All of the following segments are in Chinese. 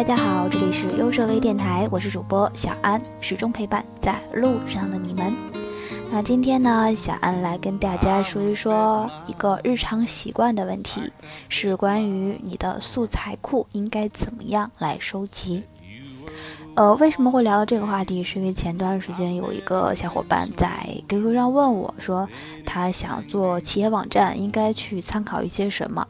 大家好，这里是优设微电台，我是主播小安，始终陪伴在路上的你们。那今天呢，小安来跟大家说一说一个日常习惯的问题，是关于你的素材库应该怎么样来收集。呃，为什么会聊到这个话题？是因为前段时间有一个小伙伴在 QQ 上问我说，他想做企业网站，应该去参考一些什么？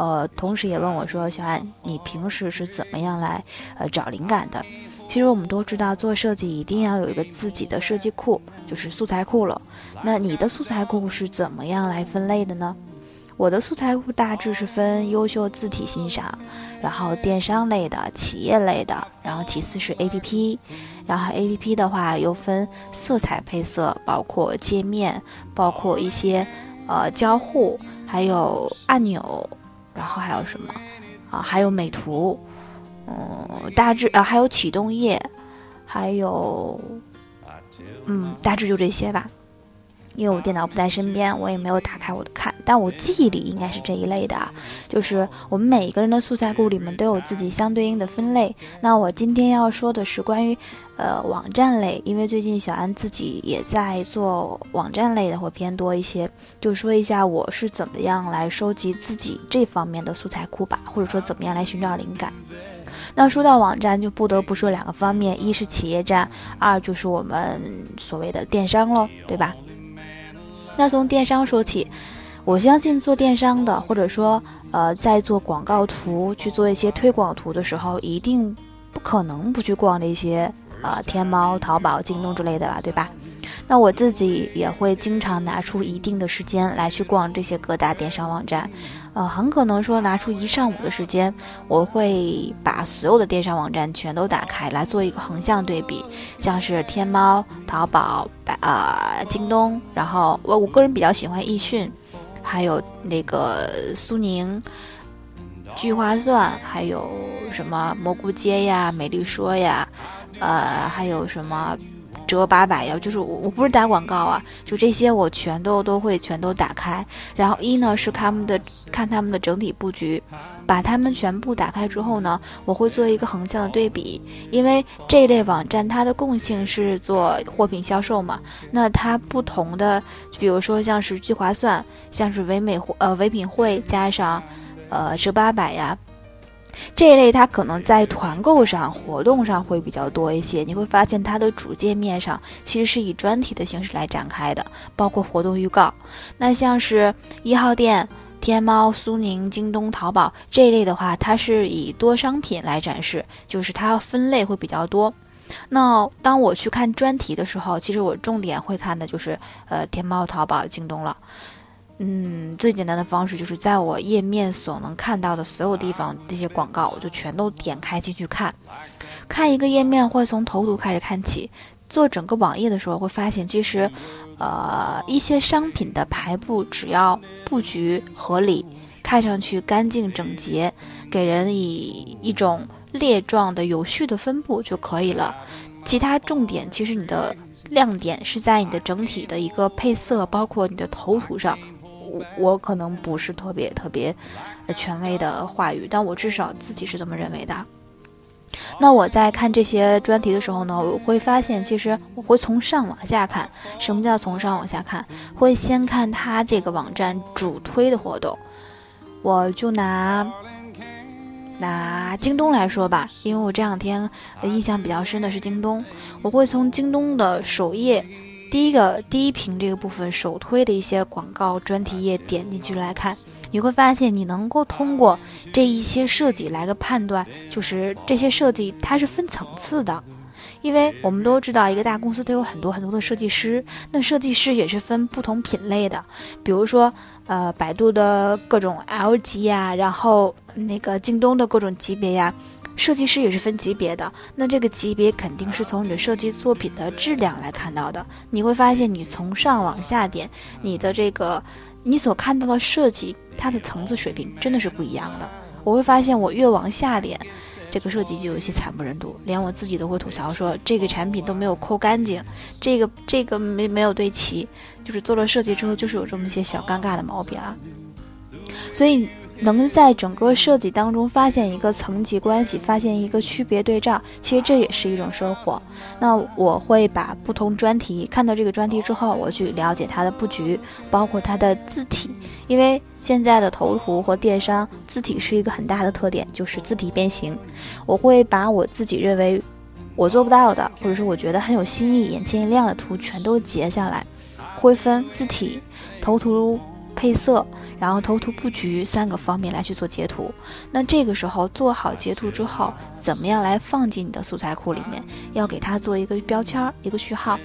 呃，同时也问我说，小安，你平时是怎么样来呃找灵感的？其实我们都知道，做设计一定要有一个自己的设计库，就是素材库了。那你的素材库是怎么样来分类的呢？我的素材库大致是分优秀字体欣赏，然后电商类的、企业类的，然后其次是 APP，然后 APP 的话又分色彩配色，包括界面，包括一些呃交互，还有按钮，然后还有什么啊？还有美图，嗯，大致啊还有启动页，还有嗯，大致就这些吧。因为我电脑不在身边，我也没有打开我的看，但我记忆里应该是这一类的啊。就是我们每一个人的素材库里面都有自己相对应的分类。那我今天要说的是关于，呃，网站类，因为最近小安自己也在做网站类的，会偏多一些。就说一下我是怎么样来收集自己这方面的素材库吧，或者说怎么样来寻找灵感。那说到网站，就不得不说两个方面，一是企业站，二就是我们所谓的电商喽，对吧？那从电商说起，我相信做电商的，或者说呃在做广告图、去做一些推广图的时候，一定不可能不去逛那些呃天猫、淘宝、京东之类的吧，对吧？那我自己也会经常拿出一定的时间来去逛这些各大电商网站，呃，很可能说拿出一上午的时间，我会把所有的电商网站全都打开来做一个横向对比，像是天猫、淘宝、百啊京东，然后我我个人比较喜欢易迅，还有那个苏宁、聚划算，还有什么蘑菇街呀、美丽说呀，呃，还有什么。折八百呀，就是我我不是打广告啊，就这些我全都都会全都打开。然后一呢是他们的看他们的整体布局，把它们全部打开之后呢，我会做一个横向的对比，因为这一类网站它的共性是做货品销售嘛，那它不同的，比如说像是聚划算，像是唯美呃唯品会加上呃折八百呀。这一类它可能在团购上、活动上会比较多一些。你会发现它的主界面上其实是以专题的形式来展开的，包括活动预告。那像是一号店、天猫、苏宁、京东、淘宝这一类的话，它是以多商品来展示，就是它分类会比较多。那当我去看专题的时候，其实我重点会看的就是呃天猫、淘宝、京东了。嗯，最简单的方式就是在我页面所能看到的所有地方，这些广告我就全都点开进去看。看一个页面会从头图开始看起，做整个网页的时候会发现，其实，呃，一些商品的排布只要布局合理，看上去干净整洁，给人以一种列状的有序的分布就可以了。其他重点其实你的亮点是在你的整体的一个配色，包括你的头图上。我可能不是特别特别权威的话语，但我至少自己是这么认为的。那我在看这些专题的时候呢，我会发现，其实我会从上往下看。什么叫从上往下看？会先看他这个网站主推的活动。我就拿拿京东来说吧，因为我这两天印象比较深的是京东，我会从京东的首页。第一个第一屏这个部分首推的一些广告专题页，点进去来看，你会发现你能够通过这一些设计来个判断，就是这些设计它是分层次的，因为我们都知道一个大公司都有很多很多的设计师，那设计师也是分不同品类的，比如说呃百度的各种 L 级呀，然后那个京东的各种级别呀。设计师也是分级别的，那这个级别肯定是从你的设计作品的质量来看到的。你会发现，你从上往下点，你的这个你所看到的设计，它的层次水平真的是不一样的。我会发现，我越往下点，这个设计就有些惨不忍睹，连我自己都会吐槽说，这个产品都没有抠干净，这个这个没没有对齐，就是做了设计之后，就是有这么些小尴尬的毛病啊。所以。能在整个设计当中发现一个层级关系，发现一个区别对照，其实这也是一种收获。那我会把不同专题看到这个专题之后，我去了解它的布局，包括它的字体，因为现在的头图和电商字体是一个很大的特点，就是字体变形。我会把我自己认为我做不到的，或者是我觉得很有新意、眼前一亮的图全都截下来，会分字体、头图。配色，然后头图布局三个方面来去做截图。那这个时候做好截图之后，怎么样来放进你的素材库里面？要给它做一个标签，一个序号。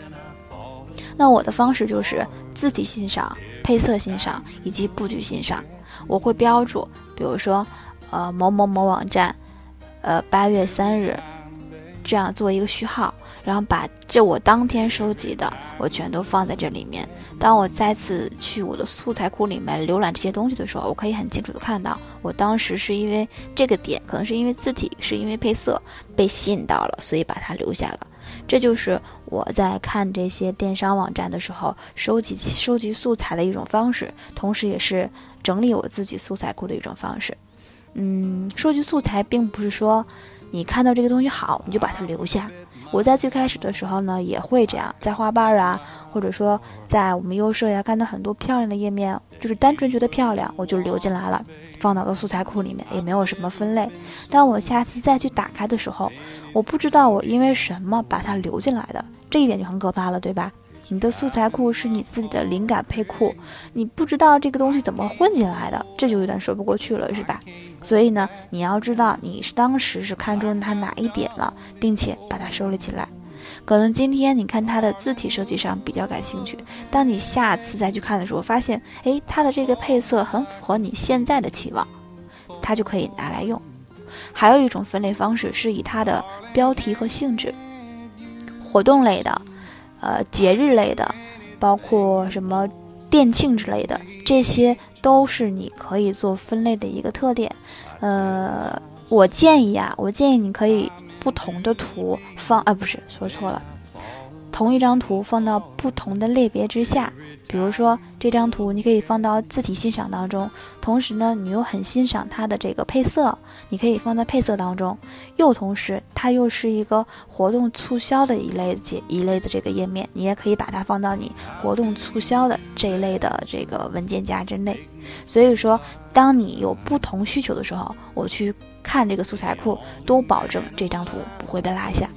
那我的方式就是字体欣赏、配色欣赏以及布局欣赏。我会标注，比如说，呃，某某某网站，呃，八月三日。这样做一个序号，然后把这我当天收集的，我全都放在这里面。当我再次去我的素材库里面浏览这些东西的时候，我可以很清楚的看到，我当时是因为这个点，可能是因为字体，是因为配色被吸引到了，所以把它留下了。这就是我在看这些电商网站的时候收集收集素材的一种方式，同时也是整理我自己素材库的一种方式。嗯，收集素材并不是说。你看到这个东西好，你就把它留下。我在最开始的时候呢，也会这样，在花瓣啊，或者说在我们优设呀，看到很多漂亮的页面，就是单纯觉得漂亮，我就留进来了，放到了素材库里面，也没有什么分类。当我下次再去打开的时候，我不知道我因为什么把它留进来的，这一点就很可怕了，对吧？你的素材库是你自己的灵感配库，你不知道这个东西怎么混进来的，这就有点说不过去了，是吧？所以呢，你要知道你是当时是看中它哪一点了，并且把它收了起来。可能今天你看它的字体设计上比较感兴趣，当你下次再去看的时候，发现诶，它的这个配色很符合你现在的期望，它就可以拿来用。还有一种分类方式是以它的标题和性质，活动类的。呃，节日类的，包括什么店庆之类的，这些都是你可以做分类的一个特点。呃，我建议啊，我建议你可以不同的图放，啊，不是说错了，同一张图放到不同的类别之下。比如说这张图，你可以放到字体欣赏当中，同时呢，你又很欣赏它的这个配色，你可以放在配色当中。又同时，它又是一个活动促销的一类节一类的这个页面，你也可以把它放到你活动促销的这一类的这个文件夹之内。所以说，当你有不同需求的时候，我去看这个素材库，都保证这张图不会被落下。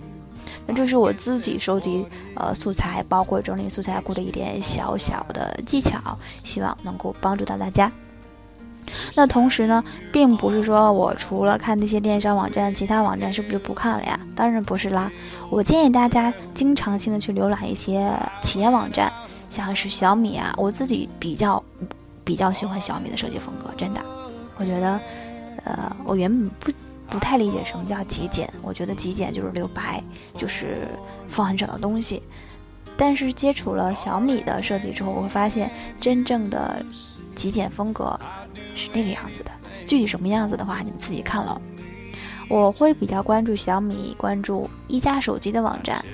那这是我自己收集呃素材，包括整理素材库的一点小小的技巧，希望能够帮助到大家。那同时呢，并不是说我除了看这些电商网站，其他网站是不是就不看了呀？当然不是啦。我建议大家经常性的去浏览一些企业网站，像是小米啊，我自己比较比较喜欢小米的设计风格，真的，我觉得，呃，我原本不。不太理解什么叫极简，我觉得极简就是留白，就是放很少的东西。但是接触了小米的设计之后，我会发现真正的极简风格是那个样子的。具体什么样子的话，你们自己看了。我会比较关注小米，关注一加手机的网站。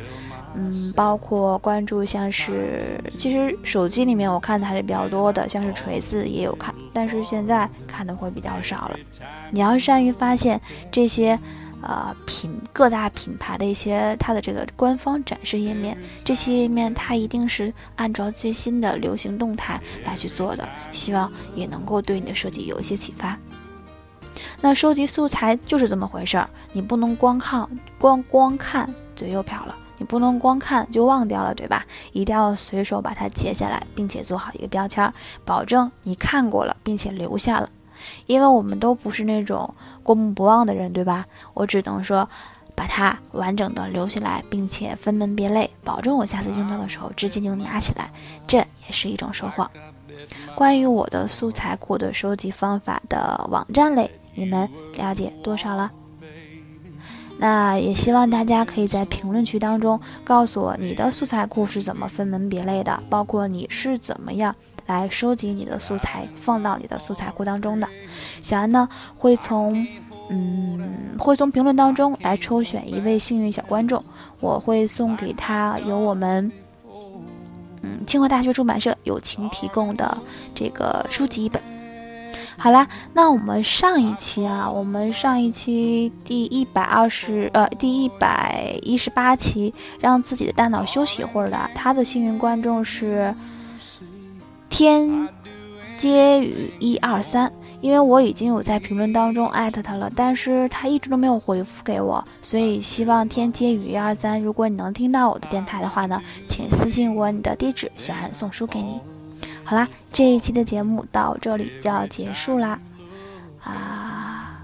嗯，包括关注像是，其实手机里面我看的还是比较多的，像是锤子也有看，但是现在看的会比较少了。你要善于发现这些，呃，品各大品牌的一些它的这个官方展示页面，这些页面它一定是按照最新的流行动态来去做的，希望也能够对你的设计有一些启发。那收集素材就是这么回事儿，你不能光看光光看嘴又瓢了。你不能光看就忘掉了，对吧？一定要随手把它截下来，并且做好一个标签，保证你看过了，并且留下了。因为我们都不是那种过目不忘的人，对吧？我只能说，把它完整的留下来，并且分门别类，保证我下次用到的时候直接就拿起来，这也是一种收获。关于我的素材库的收集方法的网站类，你们了解多少了？那也希望大家可以在评论区当中告诉我你的素材库是怎么分门别类的，包括你是怎么样来收集你的素材放到你的素材库当中的。小安呢会从嗯会从评论当中来抽选一位幸运小观众，我会送给他由我们嗯清华大学出版社友情提供的这个书籍一本。好啦，那我们上一期啊，我们上一期第一百二十呃第一百一十八期，让自己的大脑休息一会儿的，他的幸运观众是天接雨一二三，因为我已经有在评论当中艾特他了，但是他一直都没有回复给我，所以希望天接雨一二三，如果你能听到我的电台的话呢，请私信我你的地址，小韩送书给你。好啦，这一期的节目到这里就要结束啦，啊，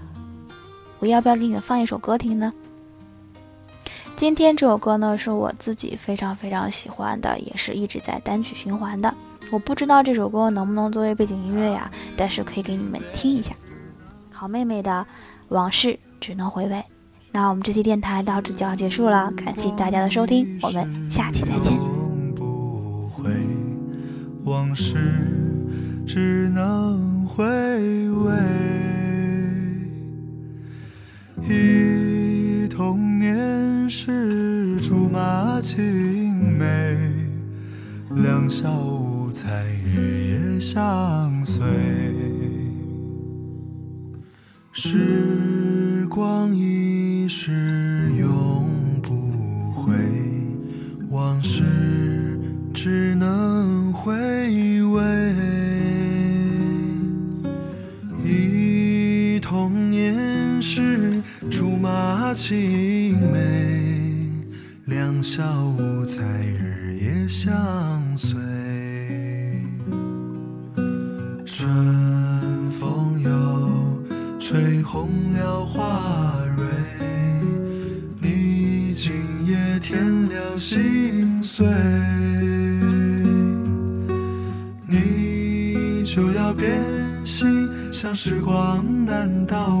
我要不要给你们放一首歌听呢？今天这首歌呢是我自己非常非常喜欢的，也是一直在单曲循环的。我不知道这首歌能不能作为背景音乐呀，但是可以给你们听一下。好妹妹的往事只能回味。那我们这期电台到这就要结束了，感谢大家的收听，我们下期再见。往事只能回味，忆童年时竹马青梅，两小无猜日夜相随。时光一逝红了花蕊，你今夜添了心碎。你就要变心，像时光难倒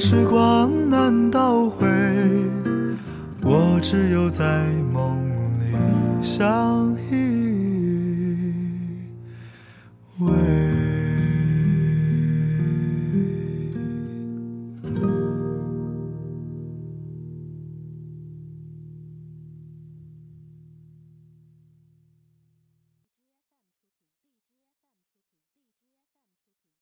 时光难倒回我只有在梦里相依偎。